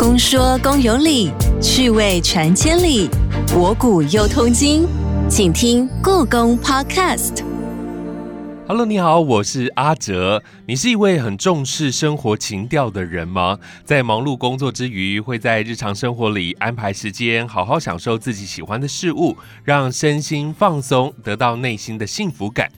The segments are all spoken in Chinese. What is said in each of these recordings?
公说公有理，趣味传千里，博古又通今，请听故宫 Podcast。Hello，你好，我是阿哲。你是一位很重视生活情调的人吗？在忙碌工作之余，会在日常生活里安排时间，好好享受自己喜欢的事物，让身心放松，得到内心的幸福感。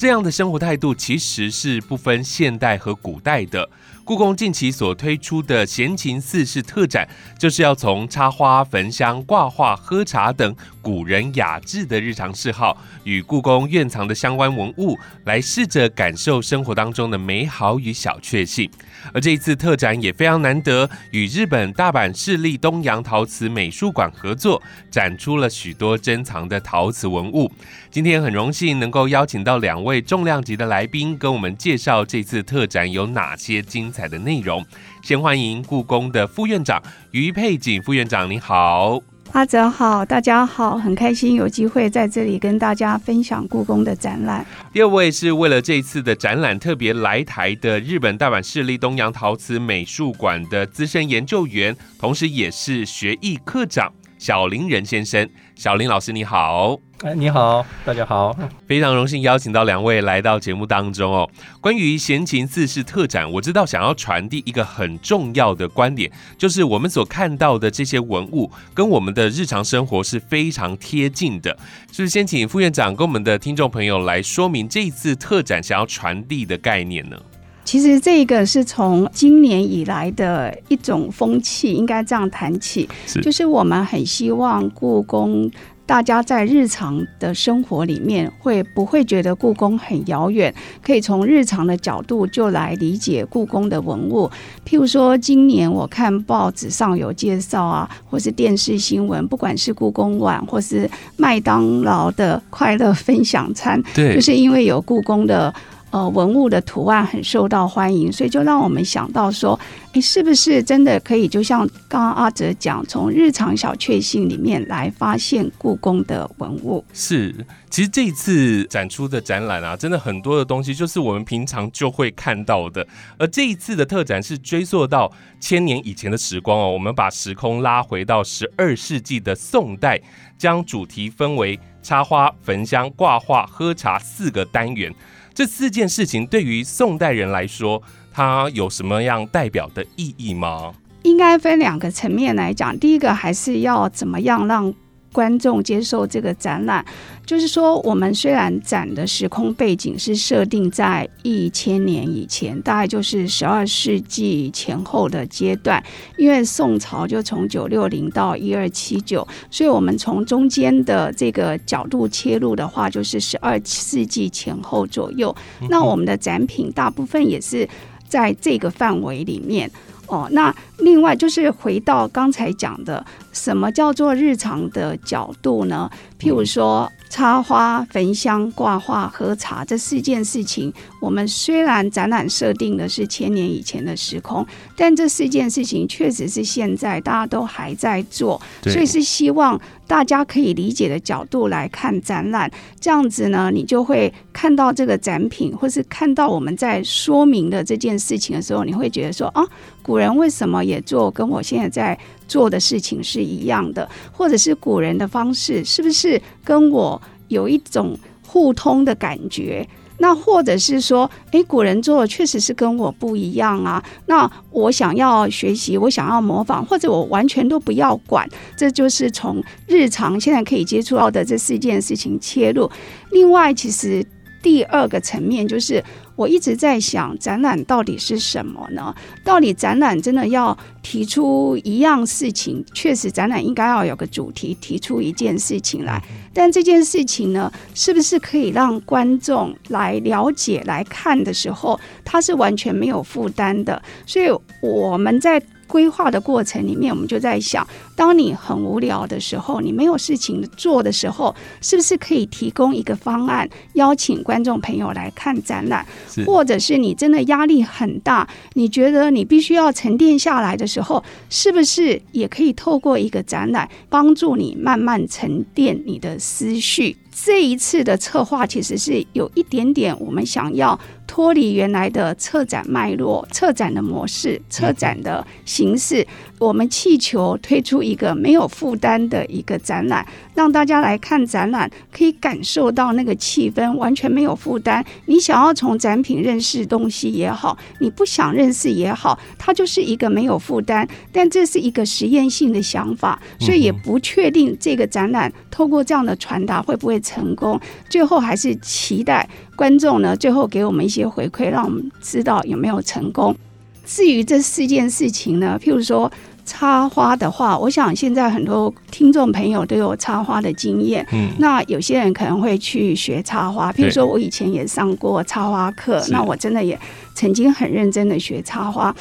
这样的生活态度其实是不分现代和古代的。故宫近期所推出的闲情四事特展，就是要从插花、焚香、挂画、喝茶等古人雅致的日常嗜好，与故宫院藏的相关文物，来试着感受生活当中的美好与小确幸。而这一次特展也非常难得，与日本大阪市立东洋陶瓷美术馆合作，展出了许多珍藏的陶瓷文物。今天很荣幸能够邀请到两位重量级的来宾，跟我们介绍这次特展有哪些精彩。的内容，先欢迎故宫的副院长于佩锦副院长，你好，阿泽好，大家好，很开心有机会在这里跟大家分享故宫的展览。第二位是为了这次的展览特别来台的日本大阪市立东洋陶瓷美术馆的资深研究员，同时也是学艺课长小林仁先生。小林老师你好。哎，你好，大家好，非常荣幸邀请到两位来到节目当中哦。关于闲情四事特展，我知道想要传递一个很重要的观点，就是我们所看到的这些文物跟我们的日常生活是非常贴近的。是不是先请副院长跟我们的听众朋友来说明这一次特展想要传递的概念呢？其实这个是从今年以来的一种风气，应该这样谈起，就是我们很希望故宫。大家在日常的生活里面会不会觉得故宫很遥远？可以从日常的角度就来理解故宫的文物。譬如说，今年我看报纸上有介绍啊，或是电视新闻，不管是故宫碗，或是麦当劳的快乐分享餐，对，就是因为有故宫的。呃，文物的图案很受到欢迎，所以就让我们想到说，哎，是不是真的可以就像刚刚阿哲讲，从日常小确幸里面来发现故宫的文物？是，其实这一次展出的展览啊，真的很多的东西就是我们平常就会看到的。而这一次的特展是追溯到千年以前的时光哦，我们把时空拉回到十二世纪的宋代，将主题分为插花、焚香、挂画、喝茶四个单元。这四件事情对于宋代人来说，它有什么样代表的意义吗？应该分两个层面来讲。第一个还是要怎么样让。观众接受这个展览，就是说，我们虽然展的时空背景是设定在一千年以前，大概就是十二世纪前后的阶段，因为宋朝就从九六零到一二七九，所以我们从中间的这个角度切入的话，就是十二世纪前后左右。那我们的展品大部分也是在这个范围里面。哦，那另外就是回到刚才讲的，什么叫做日常的角度呢？譬如说。插花、焚香、挂画、喝茶这四件事情，我们虽然展览设定的是千年以前的时空，但这四件事情确实是现在大家都还在做，所以是希望大家可以理解的角度来看展览。这样子呢，你就会看到这个展品，或是看到我们在说明的这件事情的时候，你会觉得说啊，古人为什么也做跟我现在在。做的事情是一样的，或者是古人的方式，是不是跟我有一种互通的感觉？那或者是说，诶，古人做的确实是跟我不一样啊。那我想要学习，我想要模仿，或者我完全都不要管。这就是从日常现在可以接触到的这四件事情切入。另外，其实第二个层面就是。我一直在想，展览到底是什么呢？到底展览真的要提出一样事情？确实，展览应该要有个主题，提出一件事情来。但这件事情呢，是不是可以让观众来了解、来看的时候，它是完全没有负担的？所以我们在。规划的过程里面，我们就在想，当你很无聊的时候，你没有事情做的时候，是不是可以提供一个方案，邀请观众朋友来看展览？或者是你真的压力很大，你觉得你必须要沉淀下来的时候，是不是也可以透过一个展览，帮助你慢慢沉淀你的思绪？这一次的策划其实是有一点点，我们想要。脱离原来的策展脉络、策展的模式、策展的形式。我们气球推出一个没有负担的一个展览，让大家来看展览，可以感受到那个气氛，完全没有负担。你想要从展品认识东西也好，你不想认识也好，它就是一个没有负担。但这是一个实验性的想法，所以也不确定这个展览透过这样的传达会不会成功。最后还是期待观众呢，最后给我们一些回馈，让我们知道有没有成功。至于这四件事情呢，譬如说。插花的话，我想现在很多听众朋友都有插花的经验。嗯，那有些人可能会去学插花，譬如说我以前也上过插花课，那我真的也曾经很认真的学插花。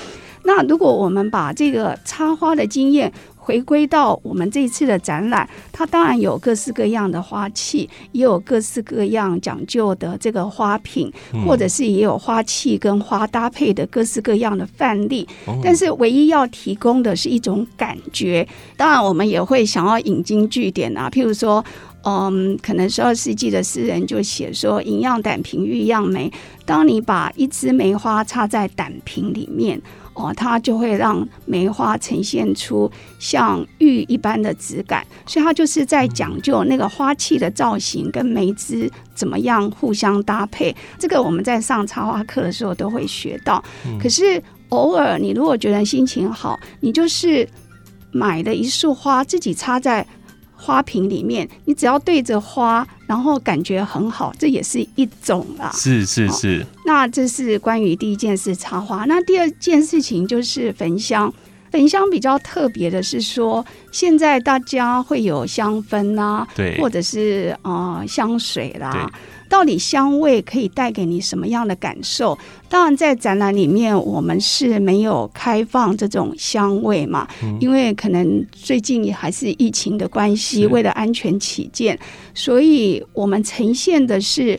那如果我们把这个插花的经验，回归到我们这一次的展览，它当然有各式各样的花器，也有各式各样讲究的这个花品，或者是也有花器跟花搭配的各式各样的范例。但是唯一要提供的是一种感觉。当然，我们也会想要引经据典啊，譬如说，嗯，可能十二世纪的诗人就写说“银样胆瓶玉样梅”，当你把一支梅花插在胆瓶里面。哦，它就会让梅花呈现出像玉一般的质感，所以它就是在讲究那个花器的造型跟梅枝怎么样互相搭配。这个我们在上插花课的时候都会学到。可是偶尔你如果觉得心情好，你就是买了一束花自己插在。花瓶里面，你只要对着花，然后感觉很好，这也是一种啦。是是是。那这是关于第一件事插花。那第二件事情就是焚香。焚香比较特别的是说，现在大家会有香氛啦，对，或者是啊香水啦。到底香味可以带给你什么样的感受？当然，在展览里面我们是没有开放这种香味嘛，因为可能最近还是疫情的关系，为了安全起见，所以我们呈现的是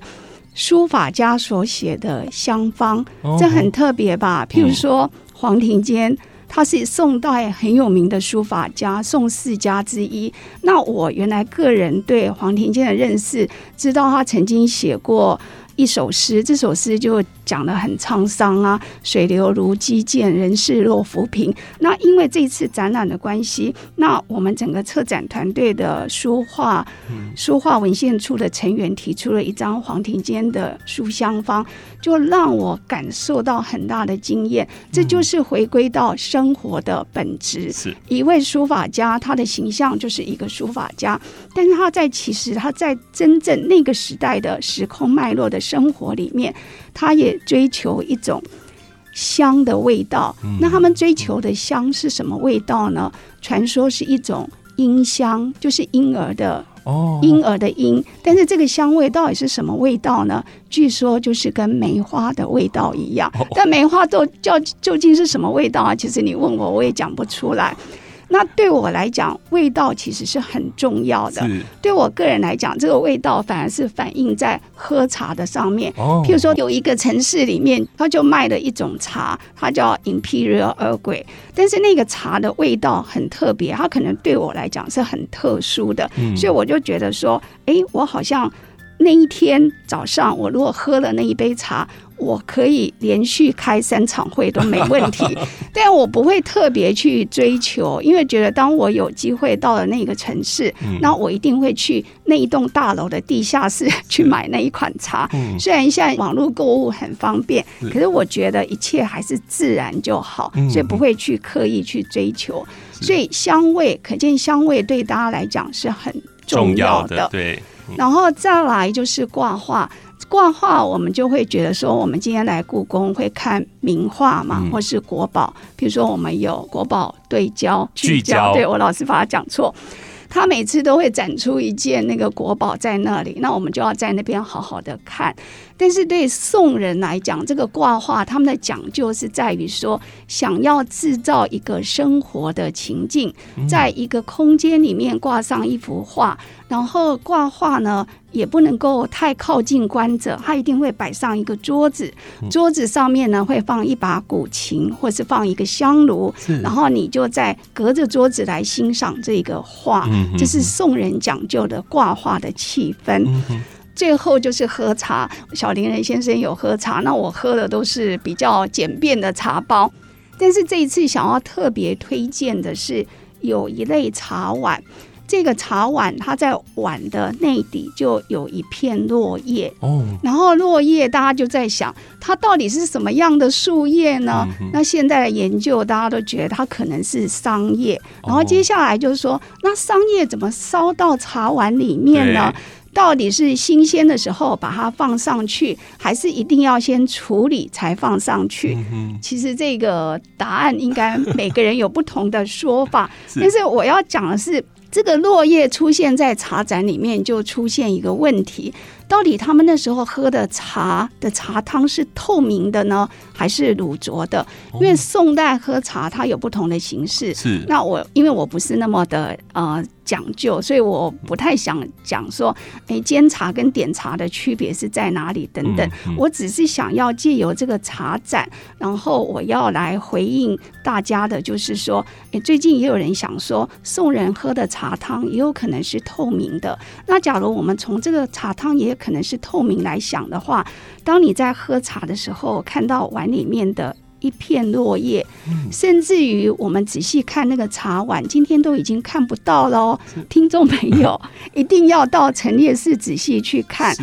书法家所写的香方，这很特别吧？譬如说黄庭坚。他是宋代很有名的书法家，宋四家之一。那我原来个人对黄庭坚的认识，知道他曾经写过一首诗，这首诗就。讲的很沧桑啊，水流如击剑，人事若浮萍。那因为这次展览的关系，那我们整个策展团队的书画书画文献处的成员提出了一张黄庭坚的书香方，就让我感受到很大的惊艳。这就是回归到生活的本质。是一位书法家，他的形象就是一个书法家，但是他在其实他在真正那个时代的时空脉络的生活里面。他也追求一种香的味道，那他们追求的香是什么味道呢？传说是一种婴香，就是婴儿的哦，婴儿的婴。但是这个香味到底是什么味道呢？据说就是跟梅花的味道一样。但梅花都叫究竟是什么味道啊？其实你问我，我也讲不出来。那对我来讲，味道其实是很重要的。对我个人来讲，这个味道反而是反映在喝茶的上面。譬如说，有一个城市里面，它就卖了一种茶，它叫 Imperial Earl Grey，但是那个茶的味道很特别，它可能对我来讲是很特殊的。所以我就觉得说，哎，我好像那一天早上，我如果喝了那一杯茶。我可以连续开三场会都没问题，但我不会特别去追求，因为觉得当我有机会到了那个城市，那我一定会去那一栋大楼的地下室去买那一款茶。虽然现在网络购物很方便，可是我觉得一切还是自然就好，所以不会去刻意去追求。所以香味，可见香味对大家来讲是很重要的。对，然后再来就是挂画。挂画，我们就会觉得说，我们今天来故宫会看名画嘛，或是国宝。比如说，我们有国宝对焦、聚焦，对我老是把它讲错。他每次都会展出一件那个国宝在那里，那我们就要在那边好好的看。但是对宋人来讲，这个挂画他们的讲究是在于说，想要制造一个生活的情境，在一个空间里面挂上一幅画，然后挂画呢。也不能够太靠近观者，他一定会摆上一个桌子，桌子上面呢会放一把古琴，或是放一个香炉，然后你就在隔着桌子来欣赏这个画。这是宋人讲究的挂画的气氛。最后就是喝茶。小林人先生有喝茶，那我喝的都是比较简便的茶包。但是这一次想要特别推荐的是有一类茶碗。这个茶碗，它在碗的内底就有一片落叶哦，然后落叶大家就在想，它到底是什么样的树叶呢？那现在的研究，大家都觉得它可能是桑叶。然后接下来就是说，那桑叶怎么烧到茶碗里面呢？到底是新鲜的时候把它放上去，还是一定要先处理才放上去？其实这个答案应该每个人有不同的说法，但是我要讲的是。这个落叶出现在茶盏里面，就出现一个问题。到底他们那时候喝的茶的茶汤是透明的呢，还是乳浊的？因为宋代喝茶它有不同的形式。是。那我因为我不是那么的呃讲究，所以我不太想讲说，哎，煎茶跟点茶的区别是在哪里等等。我只是想要借由这个茶盏，然后我要来回应大家的，就是说，哎，最近也有人想说，送人喝的茶汤也有可能是透明的。那假如我们从这个茶汤也可能是透明来想的话，当你在喝茶的时候，看到碗里面的一片落叶，甚至于我们仔细看那个茶碗，今天都已经看不到了。听众朋友 一定要到陈列室仔细去看，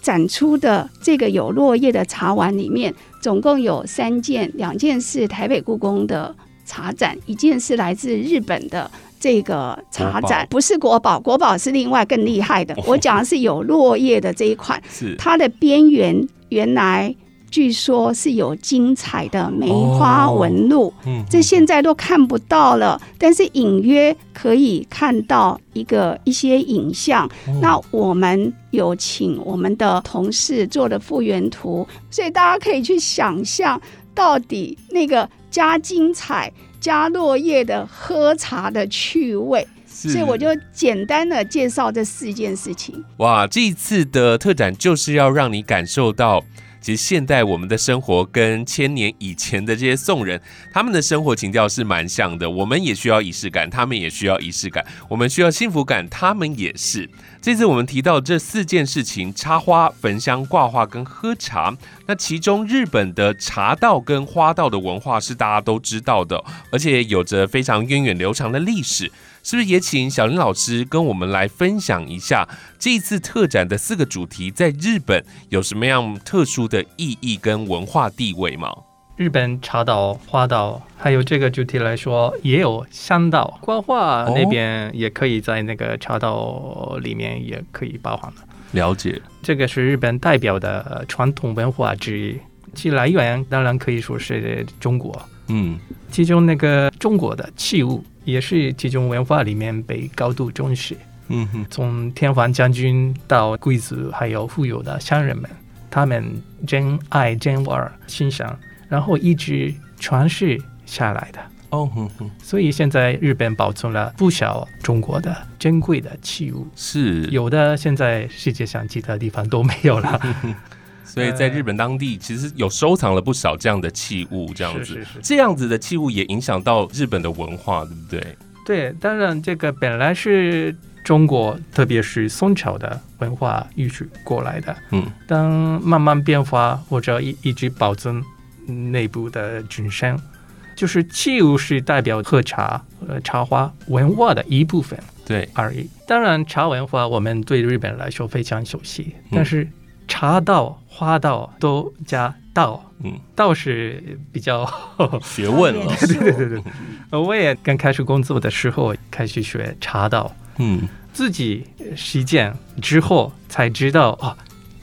展出的这个有落叶的茶碗里面，总共有三件，两件是台北故宫的茶盏，一件是来自日本的。这个茶盏。不是国宝，国宝是另外更厉害的。我讲的是有落叶的这一款，是。它的边缘原来据说是有精彩的梅花纹路，嗯，这现在都看不到了，但是隐约可以看到一个一些影像。那我们有请我们的同事做的复原图，所以大家可以去想象到底那个加精彩。加落叶的喝茶的趣味，所以我就简单的介绍这四件事情。哇，这一次的特展就是要让你感受到。其实现代我们的生活跟千年以前的这些宋人，他们的生活情调是蛮像的。我们也需要仪式感，他们也需要仪式感。我们需要幸福感，他们也是。这次我们提到这四件事情：插花、焚香、挂画跟喝茶。那其中日本的茶道跟花道的文化是大家都知道的，而且有着非常源远流长的历史。是不是也请小林老师跟我们来分享一下这一次特展的四个主题在日本有什么样特殊的意义跟文化地位吗？日本茶道、花道，还有这个主题来说，也有香道、挂画那边也可以在那个茶道里面也可以包含的。了解，这个是日本代表的传统文化之一，其来源当然可以说是中国。嗯，其中那个中国的器物。也是这种文化里面被高度重视。嗯哼，从天皇将军到贵族，还有富有的商人们，他们真爱真玩欣赏，然后一直传世下来的。哦哼哼，所以现在日本保存了不少中国的珍贵的器物，是有的现在世界上其他地方都没有了。所以在日本当地，其实有收藏了不少这样的器物，这样子，这样子的器物也影响到日本的文化，对不对？对，当然这个本来是中国，特别是宋朝的文化遗传过来的。嗯，当慢慢变化或者一一直保存内部的谨慎，就是器物是代表喝茶和茶花文化的一部分，对而已。当然，茶文化我们对日本来说非常熟悉，但是。茶道、花道都加道，嗯，道是比较学问了。对对对对，我也刚开始工作的时候开始学茶道，嗯，自己实践之后才知道啊，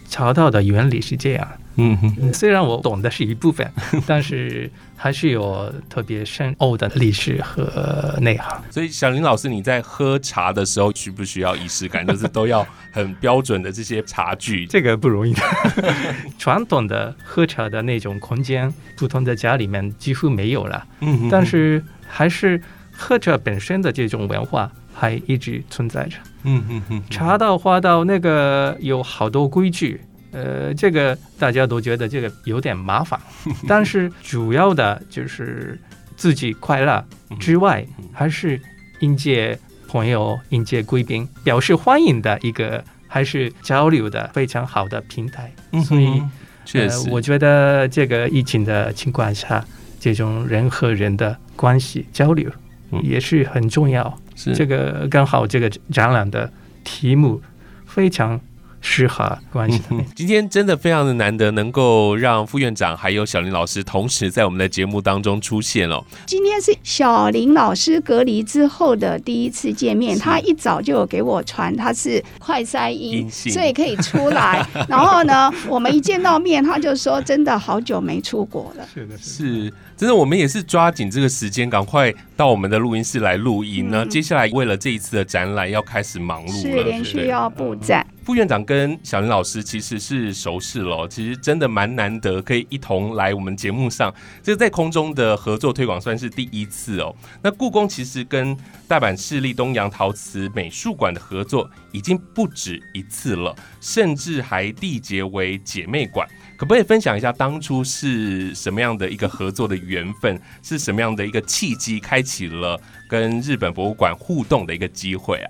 茶道的原理是这样。嗯，虽然我懂的是一部分，但是还是有特别深奥的历史和内涵。所以，小林老师，你在喝茶的时候需不需要仪式感？就是都要很标准的这些茶具，这个不容易的。传统的喝茶的那种空间，普通的家里面几乎没有了。嗯，但是还是喝茶本身的这种文化还一直存在着。嗯嗯嗯，茶道、花道那个有好多规矩。呃，这个大家都觉得这个有点麻烦，但是主要的就是自己快乐之外，还是迎接朋友、迎接贵宾、表示欢迎的一个还是交流的非常好的平台。所以，确实，我觉得这个疫情的情况下，这种人和人的关系交流也是很重要。是这个刚好这个展览的题目非常。适合关系。今天真的非常的难得，能够让副院长还有小林老师同时在我们的节目当中出现了。今天是小林老师隔离之后的第一次见面，他一早就有给我传他是快筛阴，所以可以出来。然后呢，我们一见到面，他就说真的好久没出国了。是的，是。真的，我们也是抓紧这个时间，赶快到我们的录音室来录音呢。接下来为了这一次的展览，要开始忙碌了，是连续要布展。副院长跟小林老师其实是熟识了，其实真的蛮难得，可以一同来我们节目上。这在空中的合作推广算是第一次哦。那故宫其实跟大阪市立东洋陶瓷美术馆的合作已经不止一次了，甚至还缔结为姐妹馆。可不可以分享一下当初是什么样的一个合作的缘分？是什么样的一个契机，开启了跟日本博物馆互动的一个机会啊？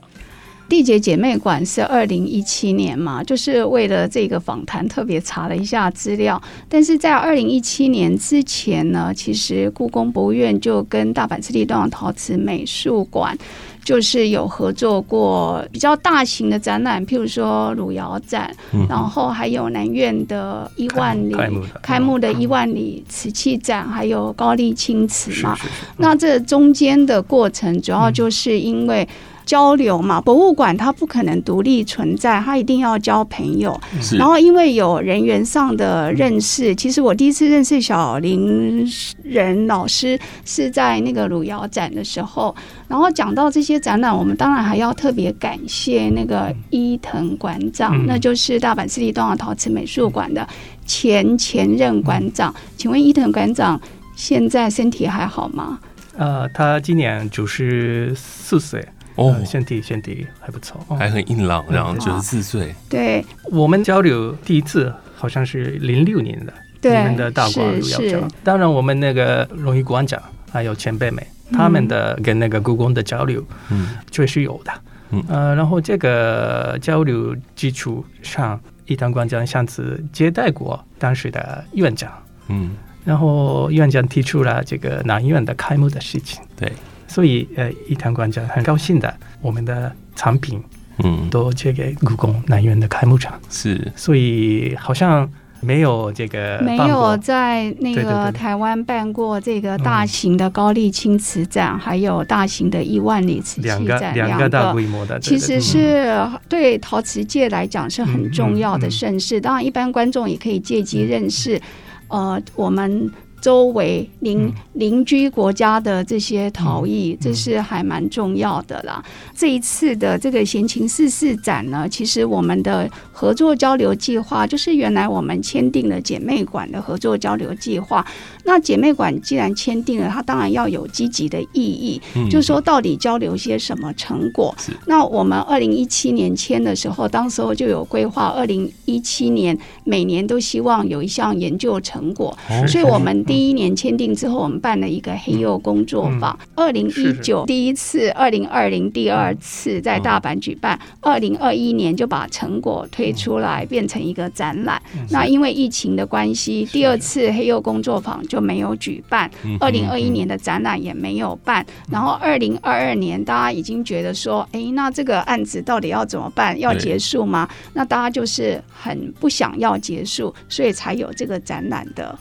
缔结姐妹馆是二零一七年嘛，就是为了这个访谈特别查了一下资料。但是在二零一七年之前呢，其实故宫博物院就跟大阪市立东洋陶瓷美术馆。就是有合作过比较大型的展览，譬如说汝窑展，然后还有南苑的一万里开幕的一万里瓷器展，还有高丽青瓷嘛。那这中间的过程，主要就是因为。交流嘛，博物馆它不可能独立存在，它一定要交朋友。然后因为有人员上的认识，其实我第一次认识小林仁老师是在那个汝窑展的时候。然后讲到这些展览，我们当然还要特别感谢那个伊藤馆长，那就是大阪市立东洋陶瓷美术馆的前前任馆长。请问伊藤馆长现在身体还好吗？呃，他今年九十四岁。哦，身体身体还不错，还很硬朗，然后九十四岁。对，我们交流第一次好像是零六年的，你们的大馆要交。当然，我们那个荣誉馆长还有前辈们，他们的跟那个故宫的交流，嗯，确实有的。嗯，呃，然后这个交流基础上，一堂馆长上次接待过当时的院长，嗯，然后院长提出了这个南院的开幕的事情，对。所以，呃，一堂馆长很高兴的，我们的产品，嗯，都借给故宫南院的开幕场。是，所以好像没有这个没有在那个台湾办过这个大型的高丽青瓷展，还有大型的一万里瓷器展，两个大规模的，其实是对陶瓷界来讲是很重要的盛事。当然，一般观众也可以借机认识，呃，我们。周围邻邻居国家的这些陶艺，这是还蛮重要的啦。这一次的这个闲情四四展呢，其实我们的合作交流计划，就是原来我们签订了姐妹馆的合作交流计划。那姐妹馆既然签订了，它当然要有积极的意义，就说到底交流些什么成果。那我们二零一七年签的时候，当时候就有规划，二零一七年每年都希望有一项研究成果，所以我们。第一年签订之后，我们办了一个黑釉工作坊。二零一九第一次，二零二零第二次在大阪举办，二零二一年就把成果推出来，变成一个展览。那因为疫情的关系，第二次黑釉工作坊就没有举办，二零二一年的展览也没有办。然后二零二二年，大家已经觉得说，哎，那这个案子到底要怎么办？要结束吗？那大家就是很不想要结束，所以才有这个展览的。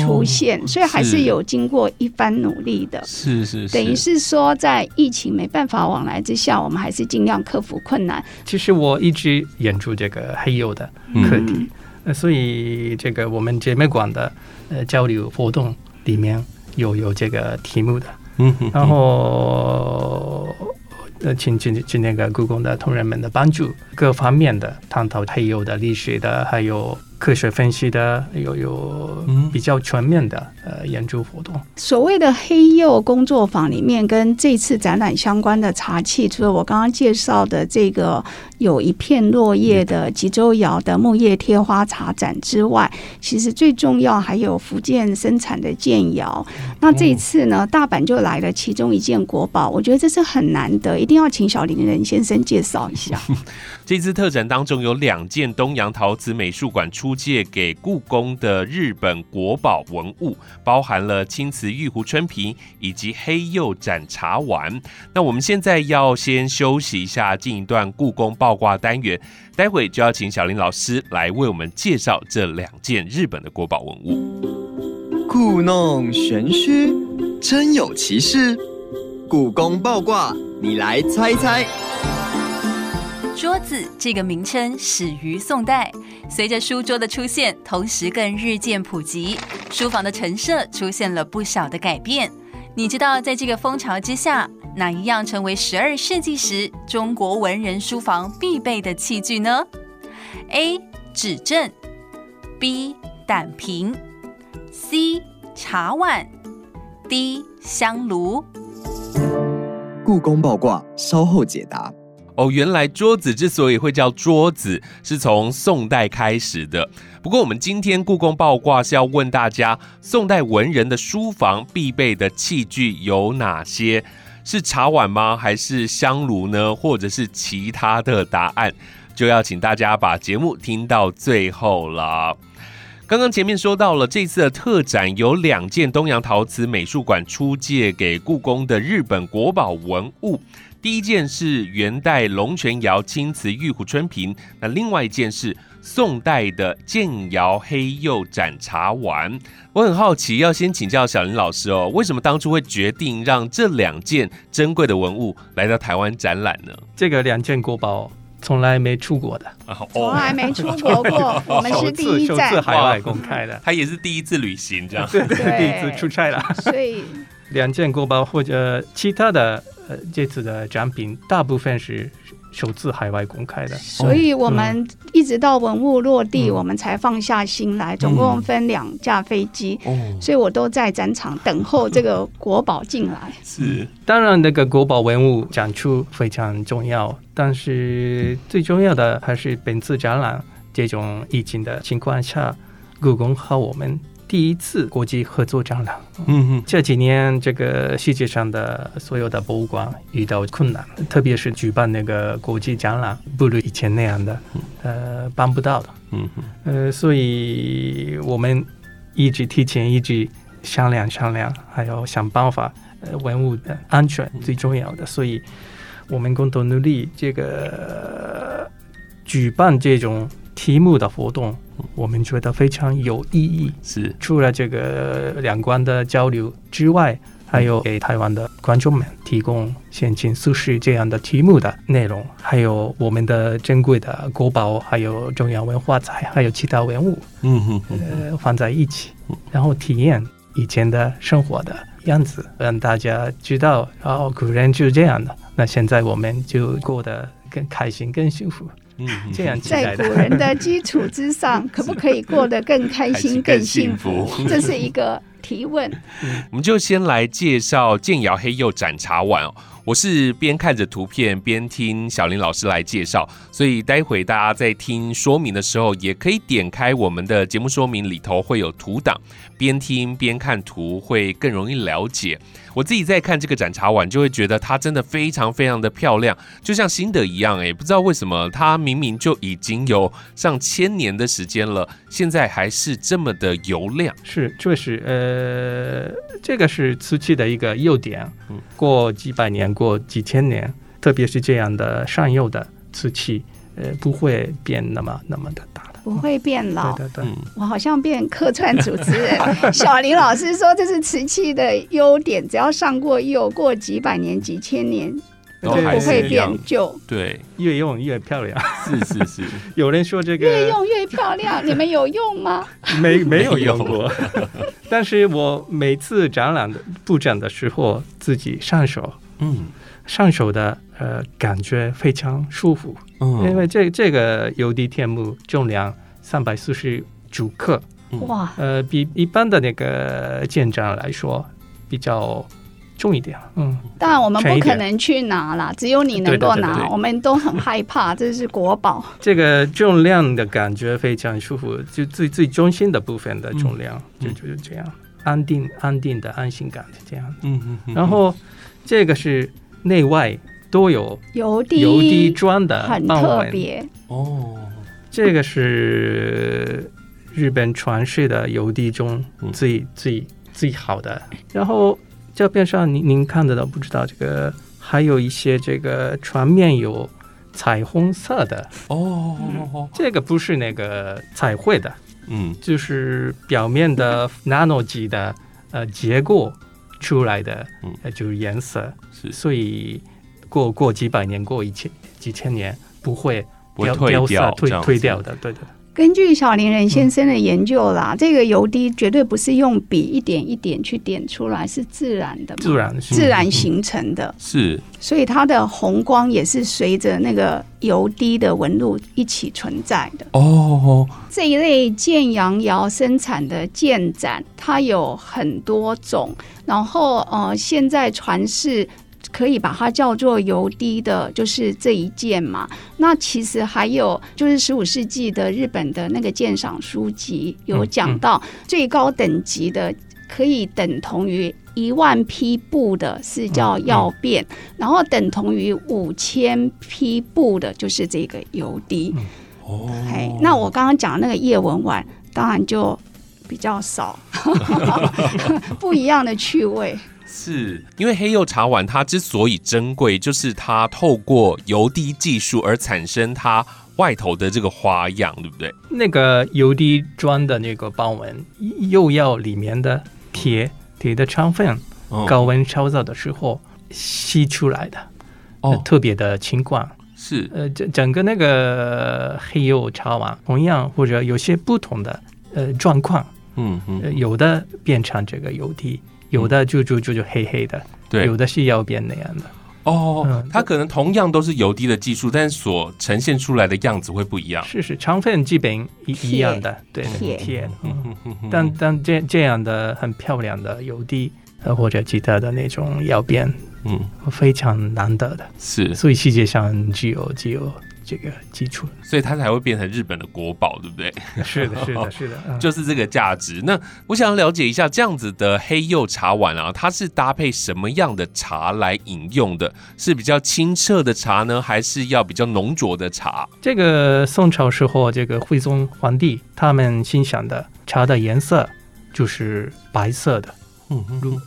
出现，所以还是有经过一番努力的。是是，等于是说，在疫情没办法往来之下，我们还是尽量克服困难。其实我一直研究这个黑釉的课题，所以这个我们姐妹馆的呃交流活动里面有有这个题目的。嗯，然后呃，请请请那个故宫的同仁们的帮助，各方面的探讨还有的历史的，还有。科学分析的，有有比较全面的呃研究活动。所谓的黑釉工作坊里面，跟这次展览相关的茶器，除了我刚刚介绍的这个有一片落叶的吉州窑的木叶贴花茶展之外，其实最重要还有福建生产的建窑。那这一次呢，大阪就来了其中一件国宝，我觉得这是很难得，一定要请小林仁先生介绍一下。这次特展当中有两件东洋陶瓷美术馆出借给故宫的日本国宝文物，包含了青瓷玉壶春瓶以及黑釉盏茶碗。那我们现在要先休息一下，进一段故宫爆挂单元，待会就要请小林老师来为我们介绍这两件日本的国宝文物。故弄玄虚，真有其事。故宫爆挂，你来猜猜。桌子这个名称始于宋代，随着书桌的出现，同时更日渐普及，书房的陈设出现了不少的改变。你知道在这个风潮之下，哪一样成为十二世纪时中国文人书房必备的器具呢？A. 指正，B. 胆瓶，C. 茶碗，D. 香炉。故宫爆卦，稍后解答。哦，原来桌子之所以会叫桌子，是从宋代开始的。不过，我们今天故宫爆卦是要问大家，宋代文人的书房必备的器具有哪些？是茶碗吗？还是香炉呢？或者是其他的答案？就要请大家把节目听到最后了。刚刚前面说到了，这次的特展有两件东洋陶瓷美术馆出借给故宫的日本国宝文物。第一件是元代龙泉窑青瓷玉壶春瓶，那另外一件是宋代的建窑黑釉盏茶碗。我很好奇，要先请教小林老师哦，为什么当初会决定让这两件珍贵的文物来到台湾展览呢？这个两件国宝从来没出国的，从来没出国过，我们是第一站海外公开的，他也是第一次旅行，这样对对，第一次出差了，所以两件国宝或者其他的。呃，这次的展品大部分是首次海外公开的，所以我们一直到文物落地，我们才放下心来。总共分两架飞机，所以我都在展场等候这个国宝进来。是，当然那个国宝文物展出非常重要，但是最重要的还是本次展览这种疫情的情况下，故宫和我们。第一次国际合作展览，嗯嗯，这几年这个世界上的所有的博物馆遇到困难，特别是举办那个国际展览，不如以前那样的，呃，办不到的，嗯嗯，呃，所以我们一直提前一直商量商量，还要想办法，呃，文物的安全最重要的，所以我们共同努力，这个举办这种题目的活动。我们觉得非常有意义。是除了这个两关的交流之外，还有给台湾的观众们提供先进苏轼这样的题目的内容，还有我们的珍贵的国宝，还有中央文化财，还有其他文物，嗯哼，呃，放在一起，然后体验以前的生活的样子，让大家知道，哦，古人就是这样的。那现在我们就过得更开心、更幸福。嗯，这样在古人的基础之上，可不可以过得更开心、更幸福？这是一个提问。我们就先来介绍建窑黑釉盏茶碗哦。我是边看着图片边听小林老师来介绍，所以待会大家在听说明的时候，也可以点开我们的节目说明里头会有图档，边听边看图会更容易了解。我自己在看这个展茶碗，就会觉得它真的非常非常的漂亮，就像新的一样。哎，不知道为什么它明明就已经有上千年的时间了，现在还是这么的油亮。是，确实，呃，这个是瓷器的一个优点。嗯，过几百年，过几千年，特别是这样的上釉的瓷器，呃，不会变那么那么的大。不会变老，对对对，我好像变客串主持人。小林老师说这是瓷器的优点，只要上过釉，过几百年、几千年都不会变旧。对，越用越漂亮。是是是，有人说这个越用越漂亮，你们有用吗？没没有用过，但是我每次展览的布展的时候，自己上手，嗯，上手的呃感觉非常舒服。嗯。因为这这个油滴天幕重量三百四十九克，哇，呃，比一般的那个舰长来说比较重一点，嗯。当然我们不可能去拿啦，只有你能够拿，我们都很害怕，这是国宝。这个重量的感觉非常舒服，就最最中心的部分的重量，就就是这样，安定安定的安心感是这样。嗯嗯。然后这个是内外都有油滴油滴砖的，很特别哦。这个是日本传世的油滴中最最最好的。然后照片上您您看得到，不知道这个还有一些这个船面有彩虹色的哦。这个不是那个彩绘的，嗯，就是表面的 nano 级的呃结构出来的，呃就是颜色。是，所以过过几百年，过一千几千年不会。会退掉，退退掉的，对的。根据小林人先生的研究啦，这个油滴绝对不是用笔一点一点去点出来，是自然的，自然自然形成的。是，所以它的红光也是随着那个油滴的纹路一起存在的。哦，这一类建阳窑生产的建盏，它有很多种，然后呃，现在传世。可以把它叫做油滴的，就是这一件嘛。那其实还有，就是十五世纪的日本的那个鉴赏书籍有讲到，最高等级的可以等同于一万匹布的是叫药变，然后等同于五千匹布的就是这个油滴。哦，嘿，那我刚刚讲那个叶文碗，当然就比较少，不一样的趣味。是因为黑釉茶碗它之所以珍贵，就是它透过油滴技术而产生它外头的这个花样，对不对？那个油滴装的那个斑纹，又要里面的铁铁的成分，高温烧造的时候吸出来的，哦，特别的情况是呃，整整个那个黑釉茶碗，同样或者有些不同的呃状况，嗯嗯，有的变成这个油滴。有的就就就就黑黑的，对，有的是要变那样的。哦，它可能同样都是油滴的技术，但是所呈现出来的样子会不一样。是是，成分基本一一样的，对，铁。但但这这样的很漂亮的油滴，呃，或者其他的那种药变，嗯，非常难得的。是，所以世界上只有只有。这个基础，所以它才会变成日本的国宝，对不对？是的，是的，是的，就是这个价值。那我想了解一下，这样子的黑釉茶碗啊，它是搭配什么样的茶来饮用的？是比较清澈的茶呢，还是要比较浓浊的茶？这个宋朝时候，这个徽宗皇帝他们欣赏的茶的颜色就是白色的，嗯，乳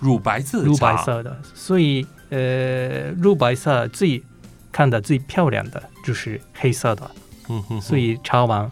乳白色，乳白色的。所以，呃，乳白色最。看的最漂亮的就是黑色的，嗯哼，所以茶王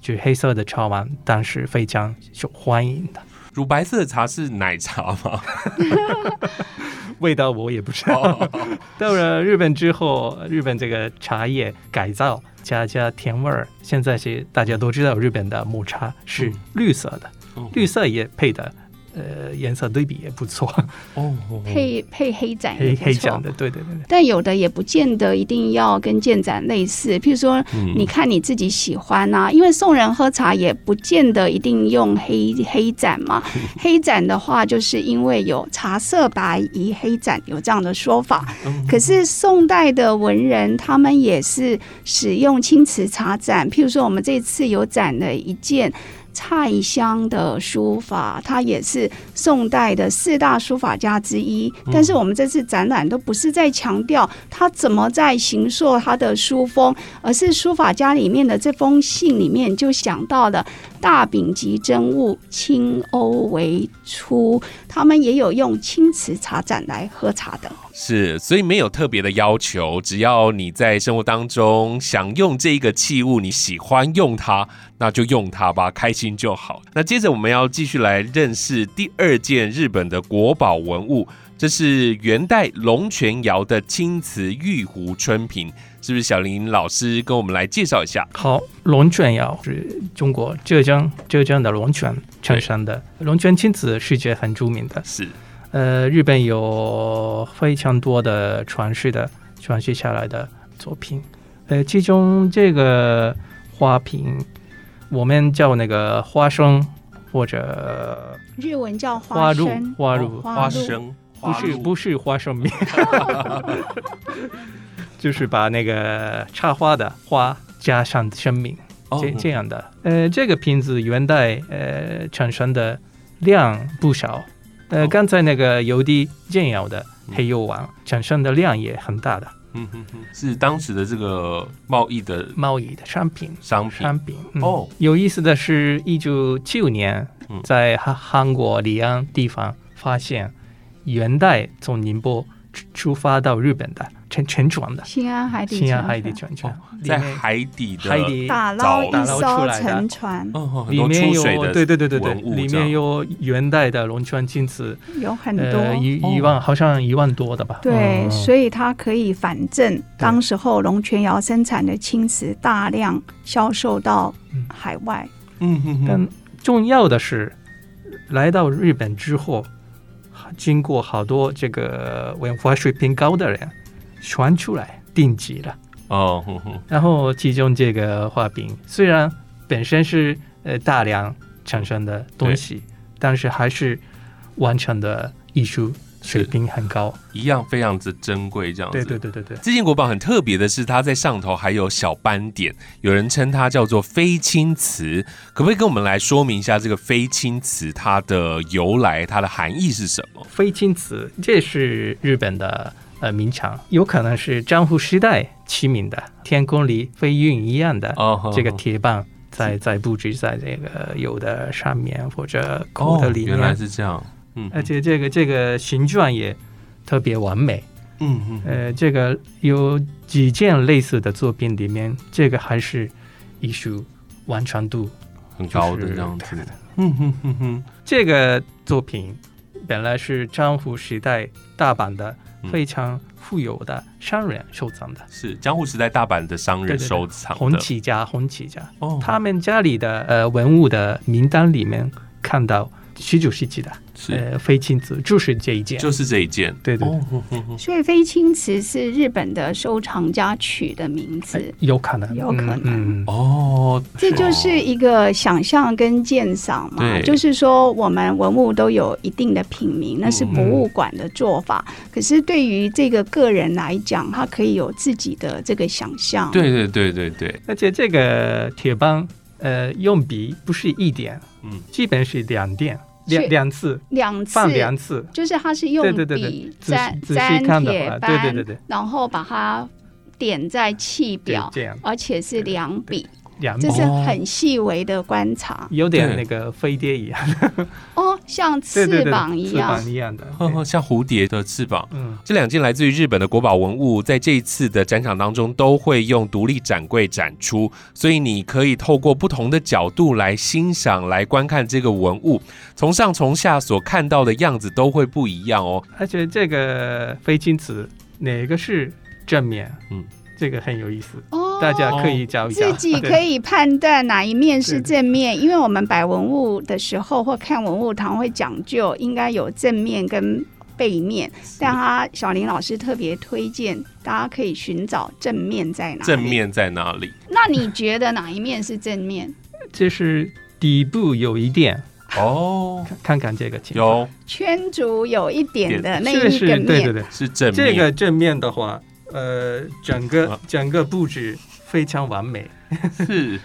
就黑色的茶王，当时非常受欢迎的。乳白色的茶是奶茶吗？味道我也不知道。到了日本之后，日本这个茶叶改造加加甜味儿，现在是大家都知道日本的抹茶是绿色的，绿色也配的。呃，颜色对比也不错哦，配配黑盏黑黑盏的，对对对。但有的也不见得一定要跟建盏类似，譬如说，你看你自己喜欢呐，因为送人喝茶也不见得一定用黑黑盏嘛。黑盏的话，就是因为有茶色白以黑盏有这样的说法。可是宋代的文人他们也是使用青瓷茶盏，譬如说我们这次有展了一件。蔡襄的书法，他也是宋代的四大书法家之一。但是我们这次展览都不是在强调他怎么在行塑他的书风，而是书法家里面的这封信里面就想到了大丙级真物，青瓯为出，他们也有用青瓷茶盏来喝茶的。是，所以没有特别的要求，只要你在生活当中想用这一个器物，你喜欢用它，那就用它吧，开心就好。那接着我们要继续来认识第二件日本的国宝文物，这是元代龙泉窑的青瓷玉壶春瓶，是不是？小林老师跟我们来介绍一下。好，龙泉窑是中国浙江浙江的龙泉产生的龙泉青瓷，世界很著名的。是。呃，日本有非常多的传世的传世下来的作品，呃，其中这个花瓶，我们叫那个花生或者日文叫花露，花露，花生。不是不是花生米，就是把那个插花的花加上生命，这这样的。呃，这个瓶子元代呃产生的量不少，呃，刚才那个邮递建窑的黑釉王产生的量也很大的。嗯哼哼，是当时的这个贸易的贸易的商品，商品商品哦。有意思的是，一九七五年，在韩韩国里安地方发现元代从宁波出发到日本的。沉沉船的，新安海底，新安海底沉船，在海底的海底打捞一艘沉船，里面有对对对对对，里面有元代的龙泉青瓷，有很多。一一万好像一万多的吧？对，所以它可以反证当时候龙泉窑生产的青瓷大量销售到海外。嗯嗯，但重要的是来到日本之后，经过好多这个文化水平高的人。传出来定级了哦，然后其中这个画饼虽然本身是呃大量产生的东西，但是还是完成的艺术水平很高，一样非常之珍贵。这样子，对对对对对。这件国宝很特别的是，它在上头还有小斑点，有人称它叫做飞青瓷，可不可以跟我们来说明一下这个飞青瓷它的由来，它的含义是什么？飞青瓷这是日本的。呃，名场有可能是江户时代起名的，天空里飞云一样的这个铁棒，在在布置在这个有的上面或者口的里面，原来是这样。嗯，而且这个这个形状也特别完美。嗯嗯。呃，这个有几件类似的作品里面，这个还是艺术完成度很高的这样子。嗯哼哼哼。这个作品本来是江户时代大阪的。非常富有的商人收藏的，是江户时代大阪的商人收藏的。红旗家，红旗家，哦，他们家里的呃文物的名单里面看到十九世纪的。呃，非青瓷就是这一件，就是这一件，对对。所以非青瓷是日本的收藏家取的名字，有可能，有可能。哦，这就是一个想象跟鉴赏嘛，就是说我们文物都有一定的品名，那是博物馆的做法。可是对于这个个人来讲，他可以有自己的这个想象。对对对对对。而且这个铁棒，呃，用笔不是一点，嗯，基本是两点。两两次，两次放两次，就是它是用笔粘粘铁斑，对对对，然后把它点在气表，这样，而且是两笔。这是很细微的观察，有点那个飞碟一样哦，像翅膀一样，翅膀一样的，像蝴蝶的翅膀。嗯，这两件来自于日本的国宝文物，在这一次的展场当中都会用独立展柜展出，所以你可以透过不同的角度来欣赏、来观看这个文物，从上从下所看到的样子都会不一样哦。而且这个飞金子哪个是正面？嗯。这个很有意思哦，大家可以找一下，自己可以判断哪一面是正面，因为我们摆文物的时候或看文物堂会讲究应该有正面跟背面，但他小林老师特别推荐大家可以寻找正面在哪，正面在哪里？那你觉得哪一面是正面？就是底部有一点。哦，看看这个有。圈足有一点的那一个面，对对对，是正面。这个正面的话。呃，整个整个布置非常完美。是，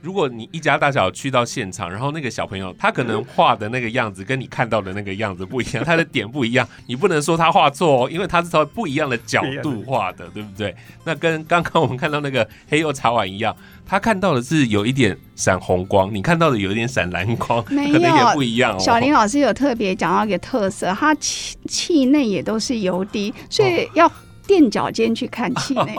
如果你一家大小去到现场，然后那个小朋友他可能画的那个样子跟你看到的那个样子不一样，他的点不一样，你不能说他画错哦，因为他是从不一样的角度画的，对不对？那跟刚刚我们看到那个黑釉茶碗一样，他看到的是有一点闪红光，你看到的有一点闪蓝光，可能有不一样。小林老师有特别讲到一个特色，它气气内也都是油滴，所以要。垫脚尖去看气 内，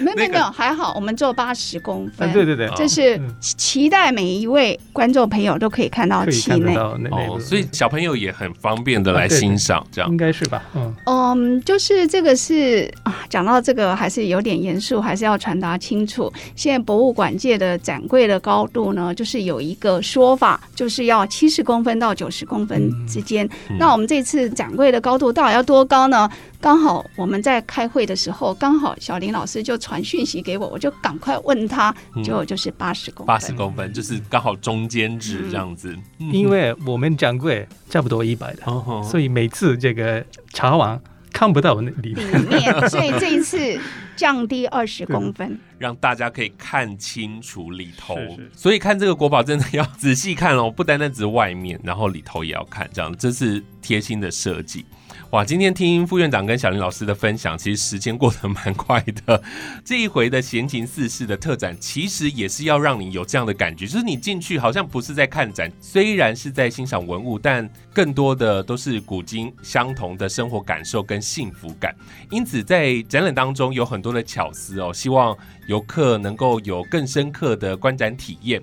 没有没有没有，还好我们做八十公分，对对对，这是期待每一位观众朋友都可以看到气内，哦，所以小朋友也很方便的来欣赏，这样。应该是吧？嗯。嗯，就是这个是啊，讲到这个还是有点严肃，还是要传达清楚。现在博物馆界的展柜的高度呢，就是有一个说法，就是要七十公分到九十公分之间。那我们这次展柜的高度到底要多高呢？刚好我们在开会的时候，刚好小林老师就传讯息给我，我就赶快问他，结果就是八十公分八十公分，就是刚好中间值这样子。因为我们掌柜差不多一百的，所以每次这个茶碗看不到那里面，所以这一次降低二十公分，让大家可以看清楚里头。所以看这个国宝真的要仔细看哦，不单单只是外面，然后里头也要看，这样这是贴心的设计。哇，今天听副院长跟小林老师的分享，其实时间过得蛮快的。这一回的闲情四事的特展，其实也是要让你有这样的感觉，就是你进去好像不是在看展，虽然是在欣赏文物，但更多的都是古今相同的生活感受跟幸福感。因此，在展览当中有很多的巧思哦，希望游客能够有更深刻的观展体验。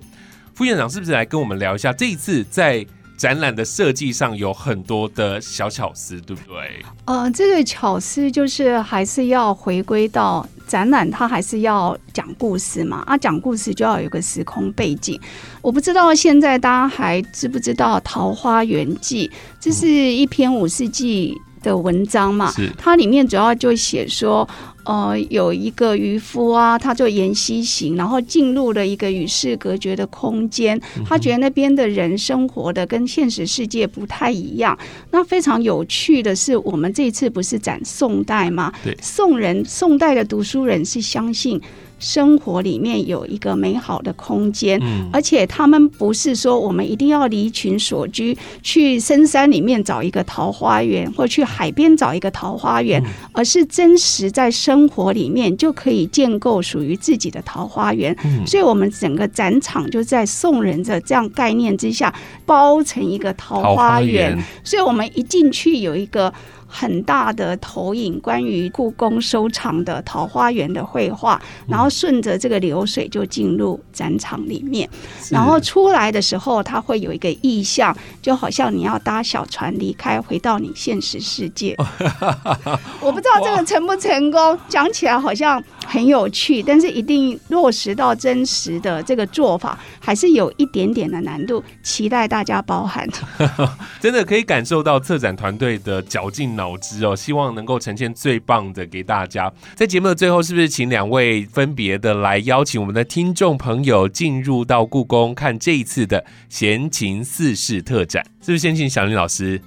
副院长是不是来跟我们聊一下这一次在？展览的设计上有很多的小巧思，对不对？呃，这个巧思就是还是要回归到展览，它还是要讲故事嘛。啊，讲故事就要有个时空背景。我不知道现在大家还知不知道《桃花源记》？这是一篇五世纪的文章嘛？它里面主要就写说。呃，有一个渔夫啊，他就沿溪行，然后进入了一个与世隔绝的空间。他觉得那边的人生活的跟现实世界不太一样。那非常有趣的是，我们这次不是展宋代吗？对，宋人，宋代的读书人是相信。生活里面有一个美好的空间，而且他们不是说我们一定要离群所居，去深山里面找一个桃花源，或去海边找一个桃花源，而是真实在生活里面就可以建构属于自己的桃花源。所以，我们整个展场就在送人的这样概念之下包成一个桃花源。所以我们一进去有一个。很大的投影，关于故宫收藏的桃花源的绘画，然后顺着这个流水就进入展场里面，然后出来的时候，它会有一个意象，就好像你要搭小船离开，回到你现实世界。我不知道这个成不成功，讲起来好像很有趣，但是一定落实到真实的这个做法，还是有一点点的难度，期待大家包涵。真的可以感受到策展团队的绞尽。脑汁哦，希望能够呈现最棒的给大家。在节目的最后，是不是请两位分别的来邀请我们的听众朋友进入到故宫看这一次的闲情四事特展？是不是先请小林老师？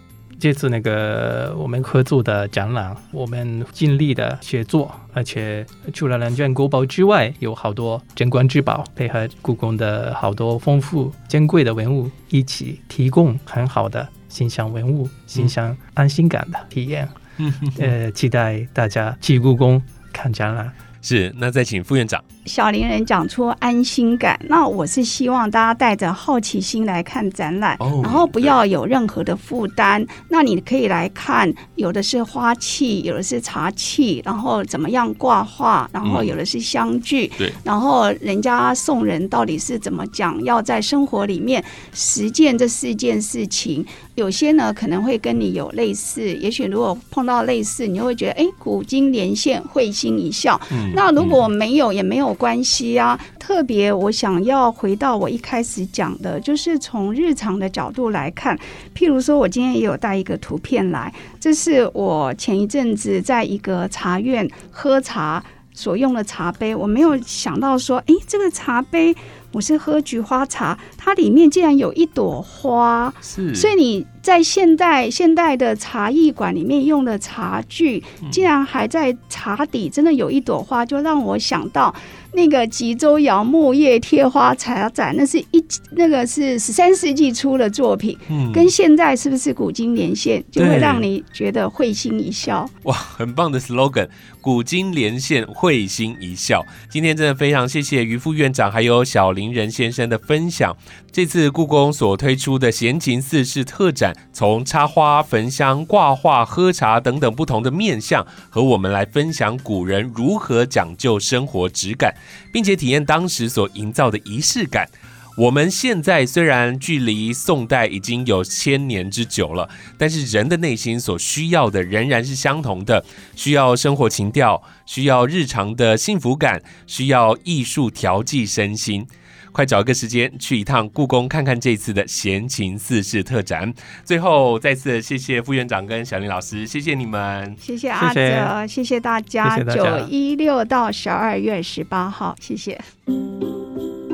这次那个我们合作的展览，我们尽力的写作，而且除了两卷国宝之外，有好多镇馆之宝，配合故宫的好多丰富珍贵的文物，一起提供很好的。欣赏文物、欣赏安心感的体验，呃，期待大家去故宫看展览。是，那再请副院长。小林人讲出安心感，那我是希望大家带着好奇心来看展览，然后不要有任何的负担。那你可以来看，有的是花器，有的是茶器，然后怎么样挂画，然后有的是香具，对，然后人家送人到底是怎么讲，要在生活里面实践这四件事情。有些呢可能会跟你有类似，也许如果碰到类似，你就会觉得哎，古今连线，会心一笑。那如果没有，也没有。关系啊，特别我想要回到我一开始讲的，就是从日常的角度来看。譬如说，我今天也有带一个图片来，这是我前一阵子在一个茶院喝茶所用的茶杯。我没有想到说，诶，这个茶杯我是喝菊花茶，它里面竟然有一朵花，是，所以你。在现代现代的茶艺馆里面用的茶具，竟然还在茶底真的有一朵花，就让我想到那个吉州窑木叶贴花茶盏，那是一那个是十三世纪初的作品，嗯跟现在是不是古今连线，就会让你觉得会心一笑。哇，很棒的 slogan，古今连线会心一笑。今天真的非常谢谢于副院长还有小林仁先生的分享。这次故宫所推出的闲情四事特展。从插花、焚香、挂画、喝茶等等不同的面向，和我们来分享古人如何讲究生活质感，并且体验当时所营造的仪式感。我们现在虽然距离宋代已经有千年之久了，但是人的内心所需要的仍然是相同的，需要生活情调，需要日常的幸福感，需要艺术调剂身心。快找一个时间去一趟故宫看看这次的闲情四事特展。最后再次谢谢副院长跟小林老师，谢谢你们，谢谢阿泽，谢谢大家。九一六到十二月十八号，谢谢。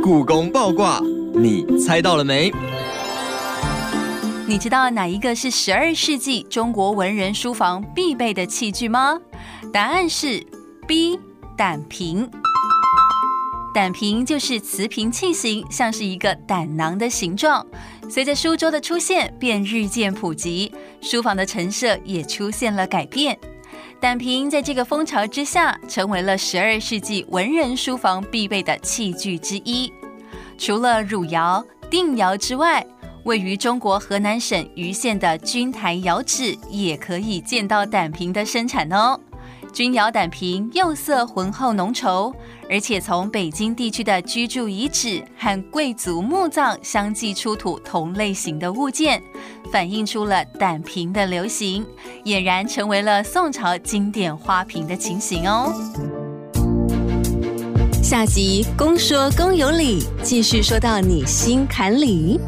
故宫爆卦，你猜到了没？你知道哪一个是十二世纪中国文人书房必备的器具吗？答案是 B 胆瓶。胆瓶就是瓷瓶器型，像是一个胆囊的形状。随着书桌的出现，便日渐普及，书房的陈设也出现了改变。胆瓶在这个风潮之下，成为了十二世纪文人书房必备的器具之一。除了汝窑、定窑之外，位于中国河南省禹县的钧台窑址也可以见到胆瓶的生产哦。钧窑胆瓶釉色浑厚浓稠，而且从北京地区的居住遗址和贵族墓葬相继出土同类型的物件，反映出了胆瓶的流行，俨然成为了宋朝经典花瓶的情形哦。下集公说公有理，继续说到你心坎里。